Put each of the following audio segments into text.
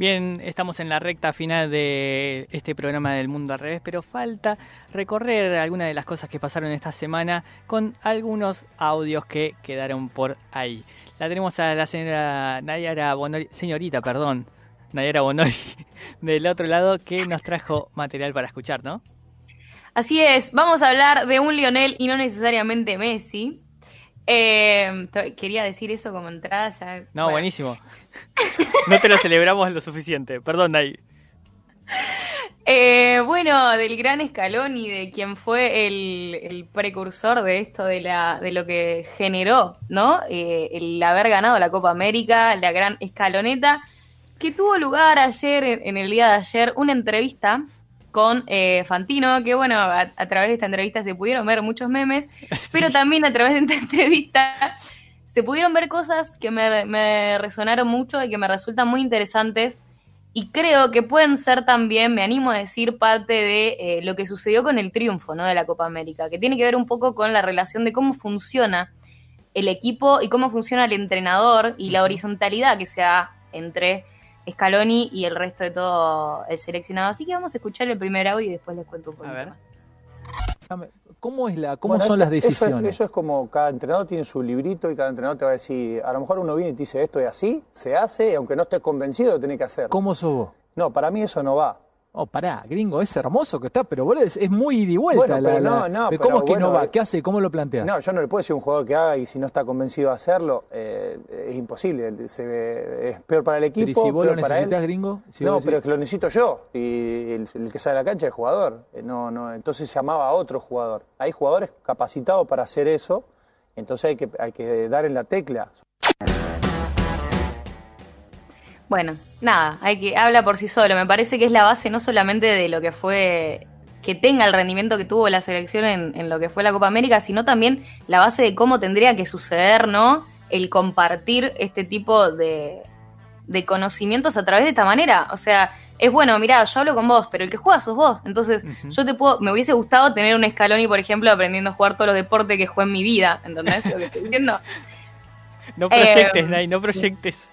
Bien, estamos en la recta final de este programa del Mundo al Revés, pero falta recorrer algunas de las cosas que pasaron esta semana con algunos audios que quedaron por ahí. La tenemos a la señora Nayara Bonori, señorita, perdón, Nayara Bonori, del otro lado, que nos trajo material para escuchar, ¿no? Así es, vamos a hablar de un Lionel y no necesariamente Messi. Eh, quería decir eso como entrada ya. No, buenísimo. no te lo celebramos lo suficiente. Perdón, Nay. Eh, bueno, del gran escalón y de quien fue el, precursor de esto, de, la, de lo que generó, ¿no? Eh, el haber ganado la Copa América, la gran escaloneta, que tuvo lugar ayer, en el día de ayer, una entrevista con eh, Fantino, que bueno, a, través de esta entrevista se pudieron ver muchos memes, pero también a través de esta entrevista se pudieron ver cosas que me, resonaron mucho y que me resultan muy interesantes y creo que pueden ser también, me animo a decir, parte de eh, lo que sucedió con el triunfo ¿no? de la Copa América, que tiene que ver un poco con la relación de cómo funciona el equipo y cómo funciona el entrenador y la horizontalidad que se da entre Scaloni y el resto de todo el seleccionado. Así que vamos a escuchar el primer audio y después les cuento un poco más. ¿Cómo, es la, cómo son las decisiones? Eso es, como cada entrenador tiene su librito y cada entrenador te va a decir, a lo mejor uno viene y te dice esto es así, se hace, y aunque no estés convencido, lo tenés que hacer. ¿Cómo sos vos? No, para mí eso no va. Oh, pará, gringo, es hermoso que está, pero boludo, es, muy ida y vuelta. pero no, no, ¿Cómo es que no va? ¿Qué hace? ¿Cómo lo plantea? No, yo no le puedo decir a un jugador que haga y si no está convencido de hacerlo, eh, es imposible. Se es peor para el equipo. Pero si vos lo necesitas, gringo? no, pero es que lo necesito yo. Y el, que sale a la cancha es el jugador. Eh, no, no, entonces llamaba a otro jugador. Hay jugadores capacitados para hacer eso, entonces hay que, hay que dar en la tecla. Bueno, nada, hay que habla por sí solo. Me parece que es la base no solamente de lo que fue que tenga el rendimiento que tuvo la selección en, lo que fue la Copa América, sino también la base de cómo tendría que suceder, ¿no? El compartir este tipo de, de conocimientos a través de esta manera. O sea, es bueno, mira, yo hablo con vos, pero el que juega sos vos. Entonces, yo te puedo, me hubiese gustado tener un Scaloni, por ejemplo, aprendiendo a jugar todos los deportes que jugué en mi vida. ¿Entendés lo que estoy diciendo? No proyectes, eh, Nay, no proyectes.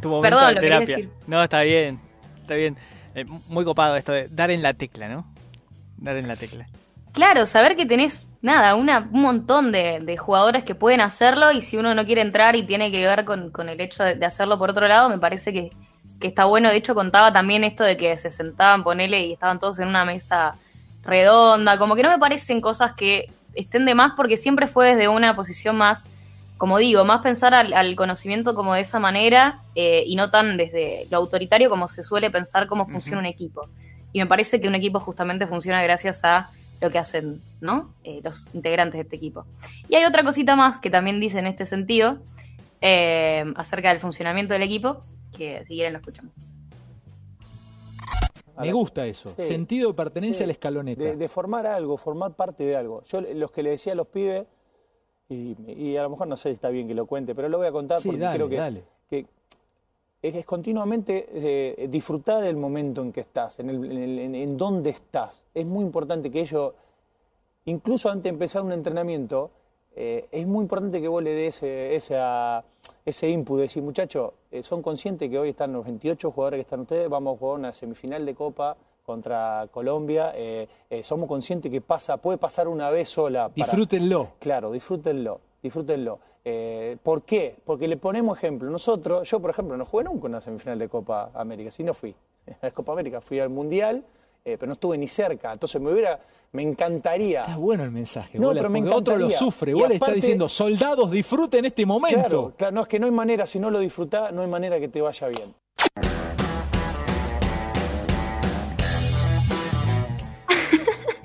Perdón, terapia. No, está bien, está bien. Eh, muy copado esto de dar en la tecla, ¿no? Dar en la tecla. Claro, saber que tenés, nada, una, un montón de, jugadores que pueden hacerlo y si uno no quiere entrar y tiene que ver con, el hecho de, hacerlo por otro lado, me parece que, que, está bueno. De hecho, contaba también esto de que se sentaban, ponele, y estaban todos en una mesa redonda. Como que no me parecen cosas que estén de más porque siempre fue desde una posición más como digo, más pensar al, conocimiento como de esa manera eh, y no tan desde lo autoritario como se suele pensar cómo funciona un equipo. Y me parece que un equipo justamente funciona gracias a lo que hacen ¿no? Eh, los integrantes de este equipo. Y hay otra cosita más que también dice en este sentido eh, acerca del funcionamiento del equipo, que si quieren lo escuchamos. Me gusta eso, sentido de pertenencia escaloneta. De, de, formar algo, formar parte de algo. Yo los que le decía a los pibes, y, a lo mejor no sé si está bien que lo cuente, pero lo voy a contar porque creo que, que es, continuamente eh, disfrutar del momento en que estás, en, el, en, dónde estás. Es muy importante que ellos, incluso antes de empezar un entrenamiento, eh, es muy importante que vos le des ese, ese input, decir, muchachos, eh, son conscientes que hoy están los 28 jugadores que están ustedes, vamos a jugar una semifinal de Copa contra Colombia, eh, eh, somos conscientes que pasa, puede pasar una vez sola. disfrútenlo. Claro, disfrútenlo, disfrútenlo. Eh, ¿Por qué? Porque le ponemos ejemplo. Nosotros, yo por ejemplo, no jugué nunca en una semifinal de Copa América, si no fui. A la Copa América fui al Mundial, pero no estuve ni cerca. Entonces me hubiera, me encantaría. Está bueno el mensaje, no, pero me otro lo sufre. Igual está diciendo, soldados, disfruten este momento. Claro, claro, no es que no hay manera, si no lo disfrutás, no hay manera que te vaya bien.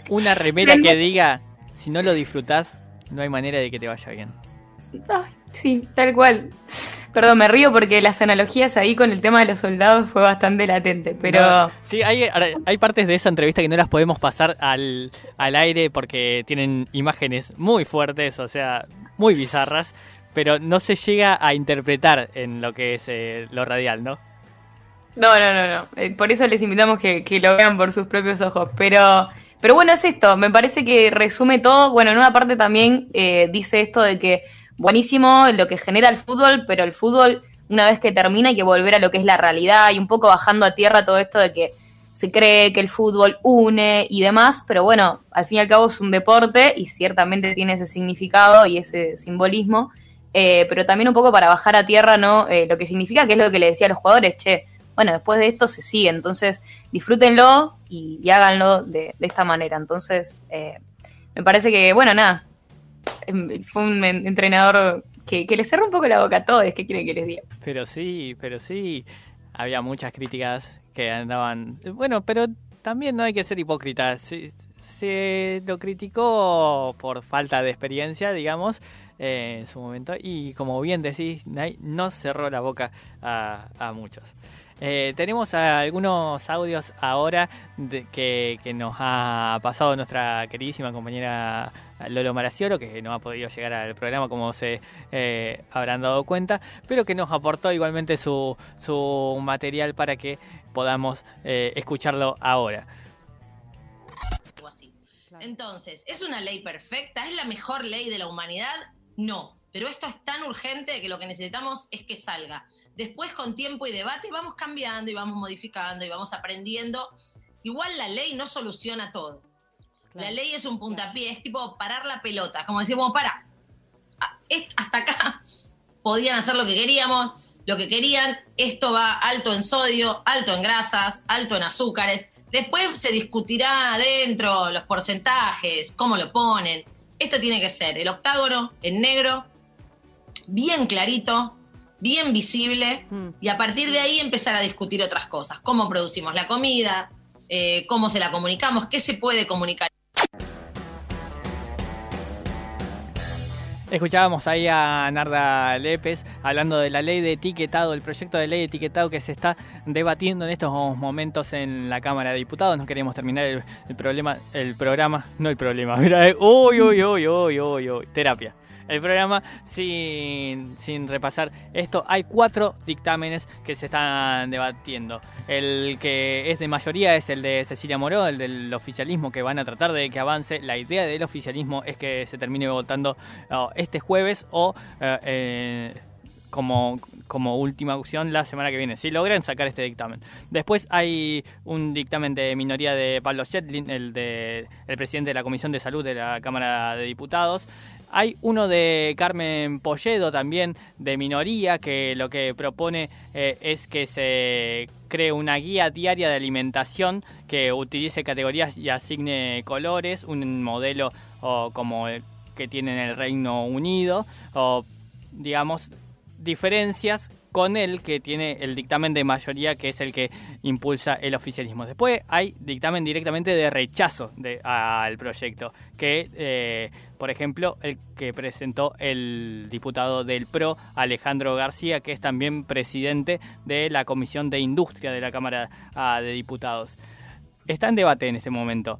Una remera que diga, si no lo disfrutás, no hay manera de que te vaya bien. sí, tal cual. Perdón, me río porque las analogías ahí con el tema de los soldados fue bastante latente, pero... sí, hay, hay partes de esa entrevista que no las podemos pasar al, al aire porque tienen imágenes muy fuertes, o sea, muy bizarras, pero no se llega a interpretar en lo que es eh, lo radial, ¿no? No, no, no, no. Eh, por eso les invitamos que, que lo vean por sus propios ojos, pero... Pero bueno, es esto, me parece que resume todo. Bueno, en una parte también eh, dice esto de que buenísimo lo que genera el fútbol, pero el fútbol una vez que termina hay que volver a lo que es la realidad y un poco bajando a tierra todo esto de que se cree que el fútbol une y demás, pero bueno, al fin y al cabo es un deporte y ciertamente tiene ese significado y ese simbolismo, eh, pero también un poco para bajar a tierra, ¿no? Eh, lo que significa que es lo que le decía a los jugadores, che, bueno, después de esto se sigue, entonces disfrútenlo y, háganlo de, esta manera. Entonces, eh, me parece que, bueno, nada, em, fue un entrenador que, le cerró un poco la boca a todos, ¿qué quieren que les diga? Pero sí, pero sí, había muchas críticas que andaban, bueno, pero también no hay que ser hipócritas. se lo criticó por falta de experiencia, digamos, eh, en su momento, y como bien decís, no cerró la boca a muchos. Eh, tenemos algunos audios ahora de, que, nos ha pasado nuestra queridísima compañera Lolo Maraciolo, que no ha podido llegar al programa como se eh, habrán dado cuenta, pero que nos aportó igualmente su, su material para que podamos escucharlo ahora. Entonces, ¿es una ley perfecta? ¿Es la mejor ley de la humanidad? No pero esto es tan urgente que lo que necesitamos es que salga. Después, con tiempo y debate, vamos cambiando y vamos modificando y vamos aprendiendo. Igual la ley no soluciona todo. La ley es un puntapié, es tipo parar la pelota, como decimos, para, hasta acá podían hacer lo que queríamos, lo que querían, esto va alto en sodio, alto en grasas, alto en azúcares. Después se discutirá adentro los porcentajes, cómo lo ponen. Esto tiene que ser el octágono en negro bien clarito, bien visible, mm. y a partir de ahí empezar a discutir otras cosas, cómo producimos la comida, eh, cómo se la comunicamos, qué se puede comunicar. Escuchábamos ahí a Narda Lépez hablando de la ley de etiquetado, el proyecto de ley de etiquetado que se está debatiendo en estos momentos en la Cámara de Diputados. No queremos terminar el, problema, el programa, no el problema, mira, uy, uy, uy, uy, uy, uy, terapia el programa sin, sin repasar esto. Hay cuatro dictámenes que se están debatiendo. El que es de mayoría es el de Cecilia Moró, el del oficialismo, que van a tratar de que avance. La idea del oficialismo es que se termine votando este jueves o eh, eh, como, como última opción la semana que viene, si logran sacar este dictamen. Después hay un dictamen de minoría de Pablo Shetlin, el, de, el presidente de la Comisión de Salud de la Cámara de Diputados. Hay uno de Carmen Polledo también, de minoría, que lo que propone eh, es que se cree una guía diaria de alimentación que utilice categorías y asigne colores, un modelo como el que tiene en el Reino Unido, o digamos diferencias con el que tiene el dictamen de mayoría, que es el que impulsa el oficialismo. Después hay dictamen directamente de rechazo al proyecto, que, eh, por ejemplo, el que presentó el diputado del PRO, Alejandro García, que es también presidente de la Comisión de Industria de la Cámara ah, de Diputados. Está en debate en este momento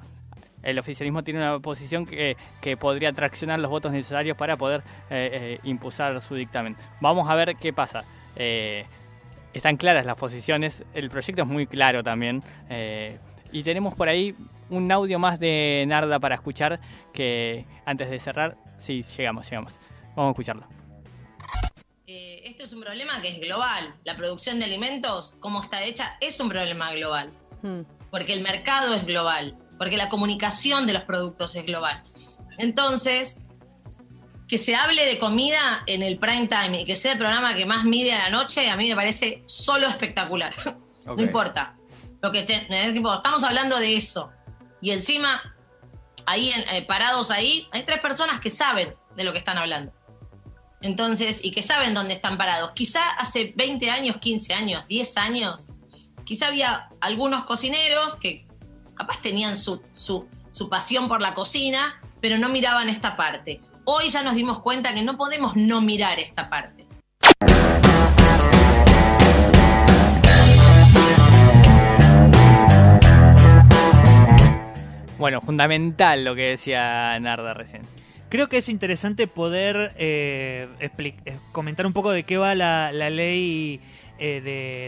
el oficialismo tiene una posición que, podría traccionar los votos necesarios para poder eh, eh, impulsar su dictamen. Vamos a ver qué pasa. Eh, están claras las posiciones, el proyecto es muy claro también. Eh, y tenemos por ahí un audio más de Narda para escuchar que antes de cerrar, sí, llegamos, llegamos. Vamos a escucharlo. Eh, esto es un problema que es global. La producción de alimentos, como está hecha, es un problema global. Hmm. Porque el mercado es global, porque la comunicación de los productos es global. Entonces, que se hable de comida en el prime time y que sea el programa que más mide a la noche, a mí me parece solo espectacular. no importa. Lo que estamos hablando de eso. Y encima, ahí eh, parados ahí, hay tres personas que saben de lo que están hablando. Entonces, y que saben dónde están parados. Quizá hace 20 años, 15 años, 10 años, quizá había algunos cocineros que capaz tenían su, su, su pasión por la cocina, pero no miraban esta parte. Hoy ya nos dimos cuenta que no podemos no mirar esta parte. Bueno, fundamental lo que decía Narda recién. Creo que es interesante poder eh, eh, comentar un poco de qué va la, ley eh,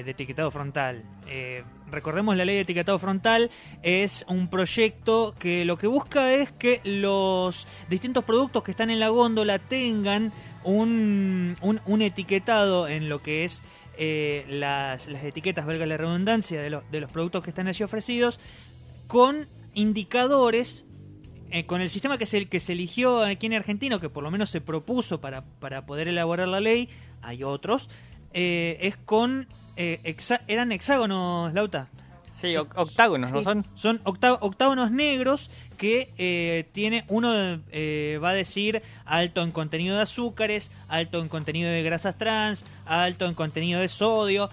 de, etiquetado frontal. Recordemos, la ley de etiquetado frontal es un proyecto que lo que busca es que los distintos productos que están en la góndola tengan un, un, etiquetado en lo que es eh, las, las, etiquetas, valga la redundancia, de, los, de los productos que están allí ofrecidos, con indicadores eh, con el sistema que se, que se eligió aquí en Argentina, que por lo menos se propuso para, para poder elaborar la ley, hay otros, eh, es con... Eh, ¿Eran hexágonos, Lauta? Sí, octágonos, ¿no son? Son octágonos negros que tiene, uno va a decir alto en contenido de azúcares, alto en contenido de grasas trans, alto en contenido de sodio,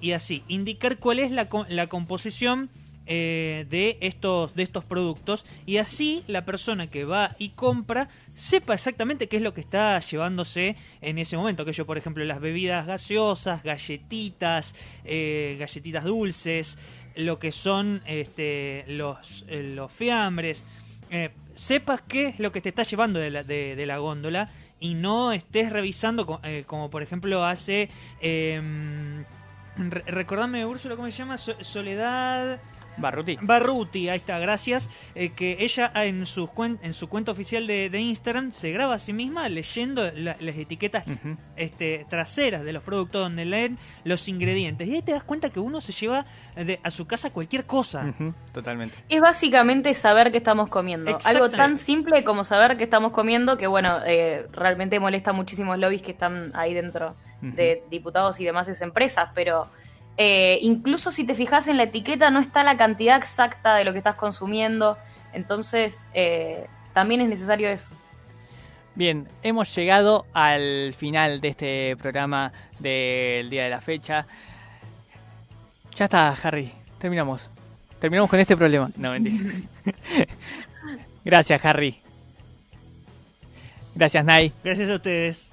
y así, indicar cuál es la, la composición eh, de, estos, de estos productos y así la persona que va y compra sepa exactamente qué es lo que está llevándose en ese momento. Que yo, por ejemplo, las bebidas gaseosas, galletitas, eh, galletitas dulces, lo que son este, los, eh, los fiambres, sepas qué es lo que te está llevando de la, góndola y no estés revisando como, por ejemplo hace... Em, recordame, Úrsula, ¿cómo se llama? Soledad... Barruti. Barruti, ahí está, gracias. Eh, que ella en su, en su cuenta oficial de, Instagram se graba a sí misma leyendo las etiquetas este, traseras de los productos donde leen los ingredientes. Y ahí te das cuenta que uno se lleva a su casa cualquier cosa. Totalmente. Es básicamente saber qué estamos comiendo. Algo tan simple como saber qué estamos comiendo que, bueno, eh, realmente molesta muchísimos lobbies que están ahí dentro de diputados y demás empresas, pero eh, incluso si te fijas en la etiqueta no está la cantidad exacta de lo que estás consumiendo, entonces eh, también es necesario eso. Bien, hemos llegado al final de este programa del día de la fecha. Ya está, Harry, terminamos. Terminamos con este problema. No, mentira. Gracias, Harry. Gracias, Nai. Gracias a ustedes.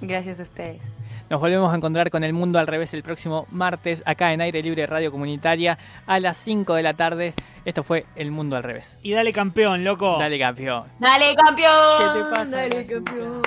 Gracias a ustedes. Nos volvemos a encontrar con El Mundo al Revés el próximo martes, acá en Aire Libre Radio Comunitaria, a las 5 de la tarde. Esto fue El Mundo al Revés. Y dale campeón, loco. Dale campeón. Dale campeón. ¿Qué te pasa? Dale campeón.